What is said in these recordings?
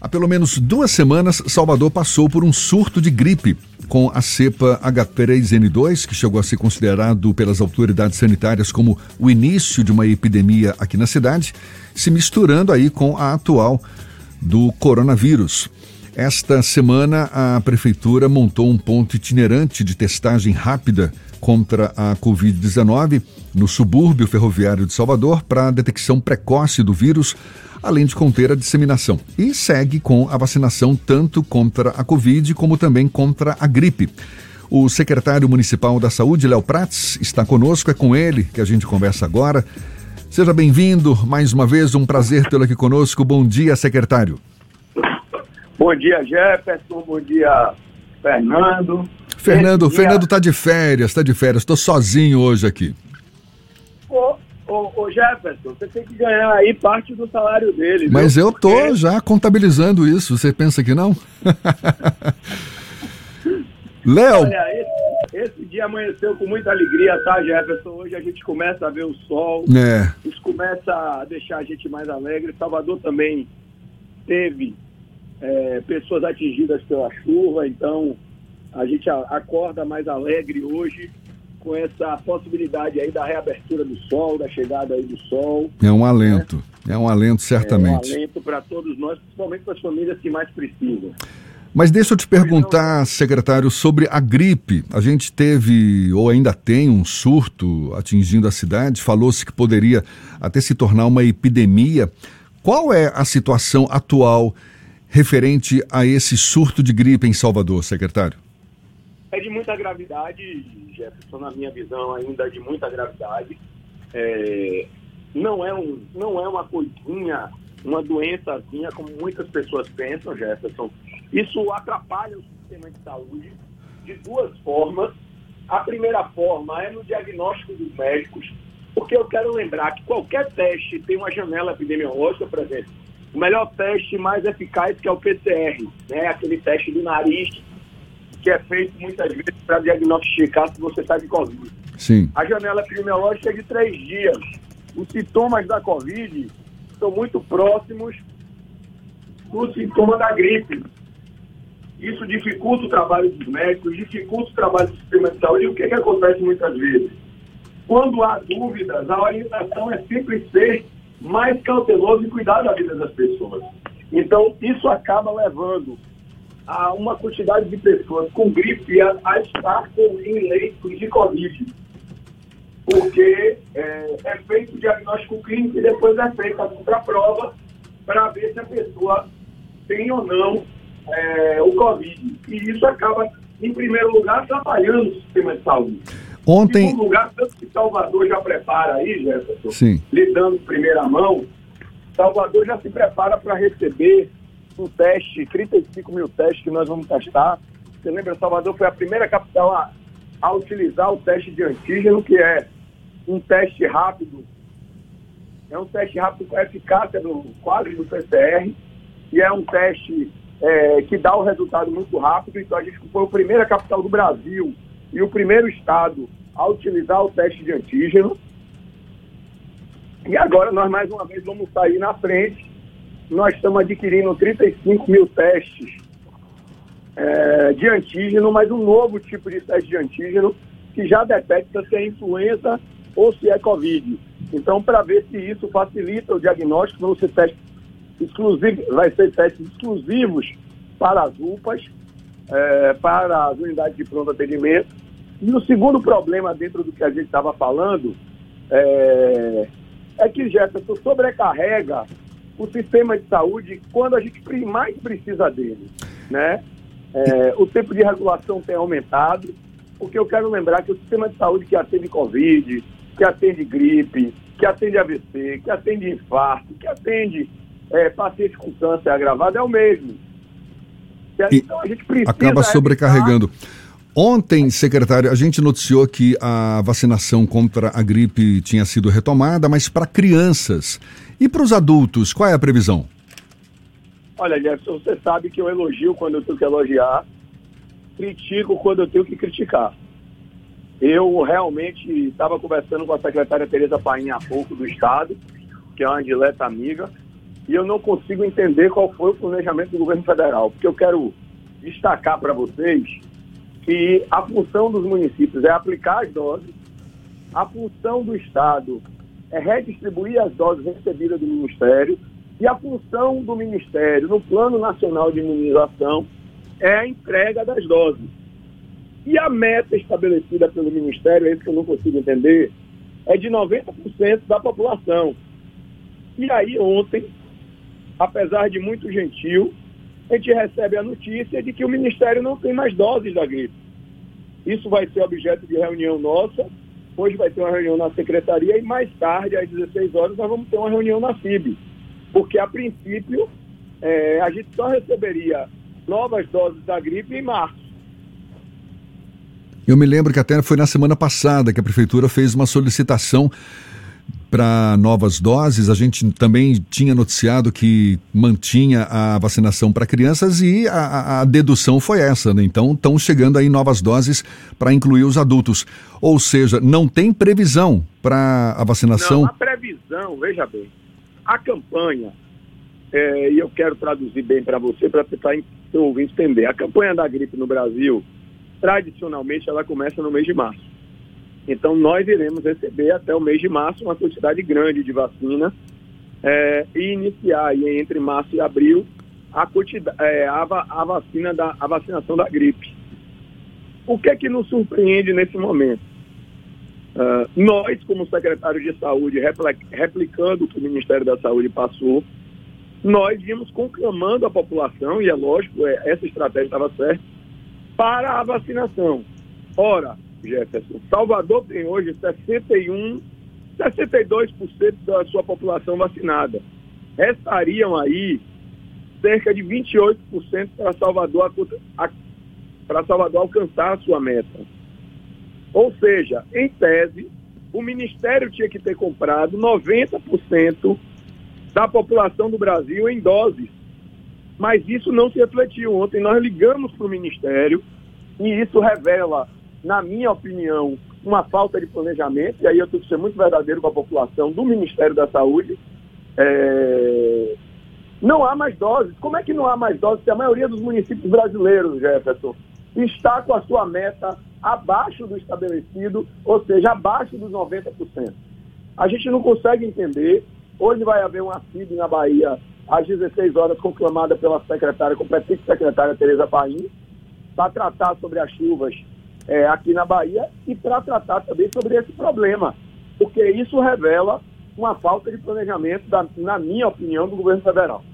Há pelo menos duas semanas, Salvador passou por um surto de gripe com a cepa H3N2, que chegou a ser considerado pelas autoridades sanitárias como o início de uma epidemia aqui na cidade, se misturando aí com a atual do coronavírus. Esta semana, a prefeitura montou um ponto itinerante de testagem rápida contra a Covid-19 no subúrbio ferroviário de Salvador para a detecção precoce do vírus além de conter a disseminação. E segue com a vacinação tanto contra a Covid como também contra a gripe. O secretário municipal da Saúde, Léo Prats, está conosco, é com ele que a gente conversa agora. Seja bem-vindo mais uma vez, um prazer tê-lo aqui conosco. Bom dia, secretário. Bom dia, Jefferson. Bom dia, Fernando. Fernando, Fernando está de férias, está de férias. Estou sozinho hoje aqui. Pô, Ô, ô, Jefferson, você tem que ganhar aí parte do salário dele. Mas viu? eu tô Porque... já contabilizando isso. Você pensa que não? Léo. Olha, esse, esse, dia amanheceu com muita alegria, tá, Jefferson? Hoje a gente começa a ver o sol. É. Isso começa a deixar a gente mais alegre. Salvador também teve é, pessoas atingidas pela chuva, então a gente acorda mais alegre hoje com essa possibilidade aí da reabertura do sol, da chegada aí do sol. É um alento, né? é um alento certamente. É um alento para todos nós, principalmente para as famílias que mais precisam. Mas deixa eu te perguntar, secretário, sobre a gripe. A gente teve, ou ainda tem, um surto atingindo a cidade. Falou-se que poderia até se tornar uma epidemia. Qual é a situação atual referente a esse surto de gripe em Salvador, secretário? É de muita gravidade, Jefferson, na minha visão, ainda de muita gravidade. É, não, é um, não é uma coisinha, uma doençazinha, como muitas pessoas pensam, Jefferson. Isso atrapalha o sistema de saúde de duas formas. A primeira forma é no diagnóstico dos médicos, porque eu quero lembrar que qualquer teste tem uma janela epidemiológica, por exemplo. O melhor teste mais eficaz que é o PCR, né? aquele teste do nariz que é feito muitas vezes para diagnosticar se você está de Covid. Sim. A janela epidemiológica é de três dias. Os sintomas da Covid são muito próximos dos sintomas da gripe. Isso dificulta o trabalho dos médicos, dificulta o trabalho do sistema de saúde. E o que, que acontece muitas vezes? Quando há dúvidas, a orientação é sempre ser mais cauteloso e cuidar da vida das pessoas. Então, isso acaba levando a uma quantidade de pessoas com gripe a, a estar com, em leitos de Covid. Porque é, é feito o diagnóstico clínico e depois é feita a contraprova para ver se a pessoa tem ou não é, o Covid. E isso acaba, em primeiro lugar, atrapalhando o sistema de saúde. Ontem... Em segundo lugar, tanto que Salvador já prepara aí, Jefferson, Sim. lhe dando em primeira mão, Salvador já se prepara para receber um teste, 35 mil testes que nós vamos testar. Você lembra, Salvador foi a primeira capital a, a utilizar o teste de antígeno, que é um teste rápido. É um teste rápido com eficácia do quadro do PCR e é um teste é, que dá o um resultado muito rápido. Então a gente foi a primeira capital do Brasil e o primeiro estado a utilizar o teste de antígeno. E agora nós mais uma vez vamos sair na frente nós estamos adquirindo 35 mil testes é, de antígeno, mas um novo tipo de teste de antígeno que já detecta se é influenza ou se é Covid. Então, para ver se isso facilita o diagnóstico, vão ser testes exclusivos, vai ser testes exclusivos para as UPAs, é, para as unidades de pronto atendimento. E o segundo problema dentro do que a gente estava falando é, é que Jefferson sobrecarrega o sistema de saúde quando a gente mais precisa dele, né? É, o tempo de regulação tem aumentado, porque eu quero lembrar que o sistema de saúde que atende Covid, que atende gripe, que atende AVC, que atende infarto, que atende é, paciente com câncer agravado é o mesmo. Então a gente precisa acaba sobrecarregando. Ontem, secretário, a gente noticiou que a vacinação contra a gripe tinha sido retomada, mas para crianças. E para os adultos, qual é a previsão? Olha, Jefferson, você sabe que eu elogio quando eu tenho que elogiar, critico quando eu tenho que criticar. Eu realmente estava conversando com a secretária Tereza Painha há pouco do Estado, que é uma dileta amiga, e eu não consigo entender qual foi o planejamento do governo federal, porque eu quero destacar para vocês que a função dos municípios é aplicar as doses, a função do Estado é redistribuir as doses recebidas do Ministério e a função do Ministério no Plano Nacional de Imunização é a entrega das doses. E a meta estabelecida pelo Ministério, é isso que eu não consigo entender, é de 90% da população. E aí ontem, apesar de muito gentil, a gente recebe a notícia de que o Ministério não tem mais doses da gripe. Isso vai ser objeto de reunião nossa. Hoje vai ter uma reunião na secretaria e mais tarde, às 16 horas, nós vamos ter uma reunião na FIB. Porque, a princípio, é, a gente só receberia novas doses da gripe em março. Eu me lembro que até foi na semana passada que a prefeitura fez uma solicitação para novas doses. A gente também tinha noticiado que mantinha a vacinação para crianças e a, a, dedução foi essa, né? Então estão chegando aí novas doses para incluir os adultos. Ou seja, não tem previsão para a vacinação? Não, a previsão, veja bem, a campanha, é, e eu quero traduzir bem para você, para tentar entender. A campanha da gripe no Brasil tradicionalmente ela começa no mês de março. Então nós iremos receber até o mês de março uma quantidade grande de vacina é, e iniciar aí, entre março e abril a, é, a, a, vacina da, a vacinação da gripe. O que é que nos surpreende nesse momento? Uh, nós, como secretário de saúde, replicando o que o Ministério da Saúde passou, nós vimos conclamando a população, e é lógico, é, essa estratégia estava certa, para a vacinação. Ora, Jefferson, Salvador tem hoje 61, 62% da sua população vacinada. Restariam aí cerca de 28% para Salvador, para Salvador alcançar a sua meta. Ou seja, em tese, o Ministério tinha que ter comprado 90% da população do Brasil em doses mas isso não se refletiu. Ontem nós ligamos para o Ministério e isso revela, na minha opinião, uma falta de planejamento, e aí eu tenho que ser muito verdadeiro com a população do Ministério da Saúde. É... Não há mais doses. Como é que não há mais doses se a maioria dos municípios brasileiros, Jefferson, está com a sua meta abaixo do estabelecido, ou seja, abaixo dos 90%? A gente não consegue entender. Hoje vai haver uma CID na Bahia às 16 horas, conclamada pela secretária, competente secretária Tereza Paim, para tratar sobre as chuvas é, aqui na Bahia e para tratar também sobre esse problema, porque isso revela uma falta de planejamento, da, na minha opinião, do governo federal.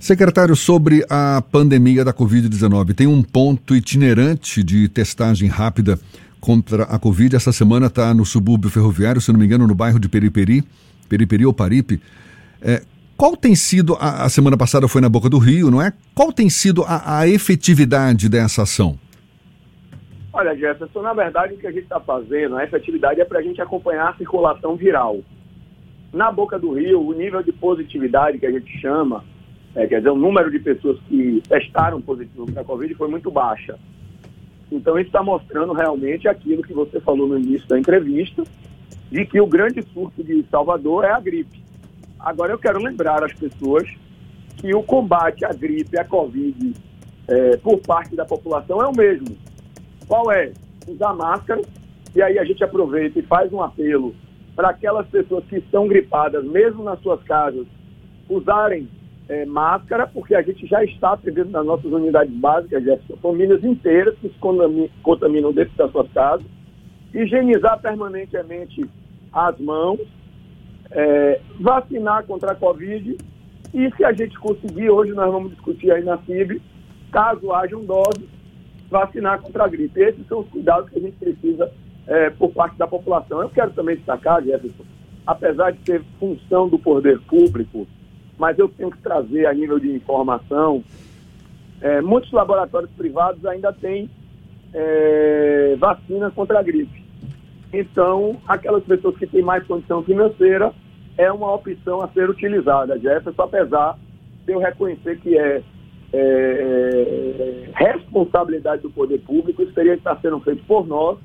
Secretário, sobre a pandemia da Covid-19, tem um ponto itinerante de testagem rápida contra a Covid. Essa semana está no subúrbio ferroviário, se não me engano, no bairro de Periperi, Periperi ou Paripe. É, qual tem sido, a, a, semana passada foi na Boca do Rio, não é? Qual tem sido a, a efetividade dessa ação? Olha, Jefferson, na verdade o que a gente está fazendo, a efetividade é para a gente acompanhar a circulação viral. Na Boca do Rio, o nível de positividade que a gente chama, é, quer dizer, o número de pessoas que testaram positivo para a Covid foi muito baixa. Então isso está mostrando realmente aquilo que você falou no início da entrevista, de que o grande surto de Salvador é a gripe. Agora eu quero lembrar às pessoas que o combate à gripe, à Covid, é, por parte da população é o mesmo. Qual é? Usar máscara, e aí a gente aproveita e faz um apelo para aquelas pessoas que estão gripadas, mesmo nas suas casas, usarem é, máscara, porque a gente já está atendendo nas nossas unidades básicas, Jefferson, famílias inteiras que se contaminam dentro das suas casas, higienizar permanentemente as mãos, é, vacinar contra a Covid e se a gente conseguir, hoje nós vamos discutir aí na FIB, caso haja um dose, vacinar contra a gripe. Esses são os cuidados que a gente precisa é, por parte da população. Eu quero também destacar, Jefferson, apesar de ser função do poder público, mas eu tenho que trazer a nível de informação, é, muitos laboratórios privados ainda têm é, vacina contra a gripe. Então, aquelas pessoas que têm mais condição financeira é uma opção a ser utilizada, Jefferson, apesar de eu reconhecer que é, é, é responsabilidade do poder público, isso teria que estar sendo feito por nós,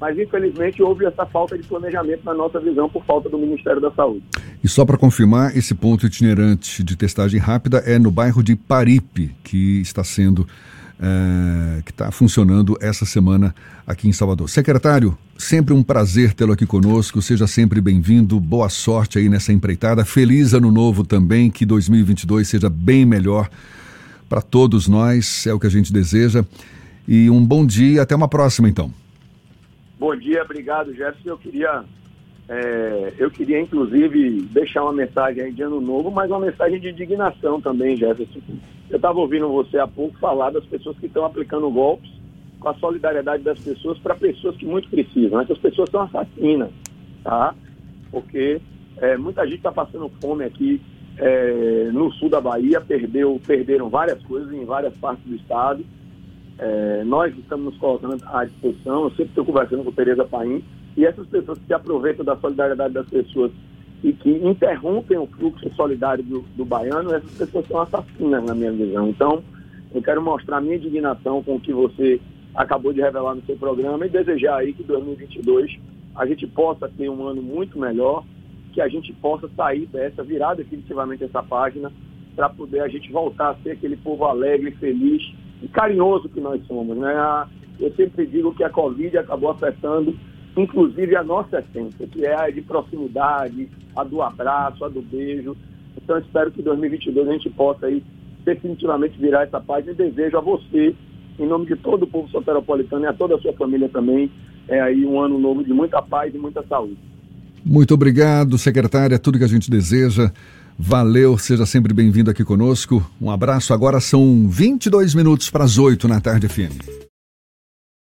mas infelizmente houve essa falta de planejamento na nossa visão por falta do Ministério da Saúde. E só para confirmar, esse ponto itinerante de testagem rápida é no bairro de Paripe, que está sendo é, que está funcionando essa semana aqui em Salvador. Secretário, sempre um prazer tê-lo aqui conosco. Seja sempre bem-vindo. Boa sorte aí nessa empreitada. Feliz ano novo também. Que 2022 seja bem melhor para todos nós. É o que a gente deseja. E um bom dia. Até uma próxima, então. Bom dia. Obrigado, Jefferson. Eu queria é, eu queria, inclusive, deixar uma mensagem aí de ano novo, mas uma mensagem de indignação também, Jefferson. Eu estava ouvindo você há pouco falar das pessoas que estão aplicando golpes com a solidariedade das pessoas para pessoas que muito precisam. Essas pessoas são assassinas, tá? Porque é, muita gente está passando fome aqui é, no sul da Bahia, perdeu, perderam várias coisas em várias partes do estado. É, nós estamos nos colocando à disposição, eu sempre estou conversando com Tereza Paim, e essas pessoas que aproveitam da solidariedade das pessoas e que interrompem o fluxo solidário do, do baiano, essas pessoas são assassinas, na minha visão. Então, eu quero mostrar minha indignação com o que você acabou de revelar no seu programa e desejar aí que 2022 a gente possa ter um ano muito melhor, que a gente possa sair dessa, virar definitivamente essa página, para poder a gente voltar a ser aquele povo alegre, feliz e carinhoso que nós somos. Né? Eu sempre digo que a Covid acabou afetando inclusive a nossa essência, que é a de proximidade, a do abraço, a do beijo. Então, espero que em 2022 a gente possa aí definitivamente virar essa página e desejo a você, em nome de todo o povo soteropolitano e a toda a sua família também, é aí um ano novo de muita paz e muita saúde. Muito obrigado, secretária, tudo que a gente deseja. Valeu, seja sempre bem-vindo aqui conosco. Um abraço. Agora são 22 minutos para as 8 na tarde, FM.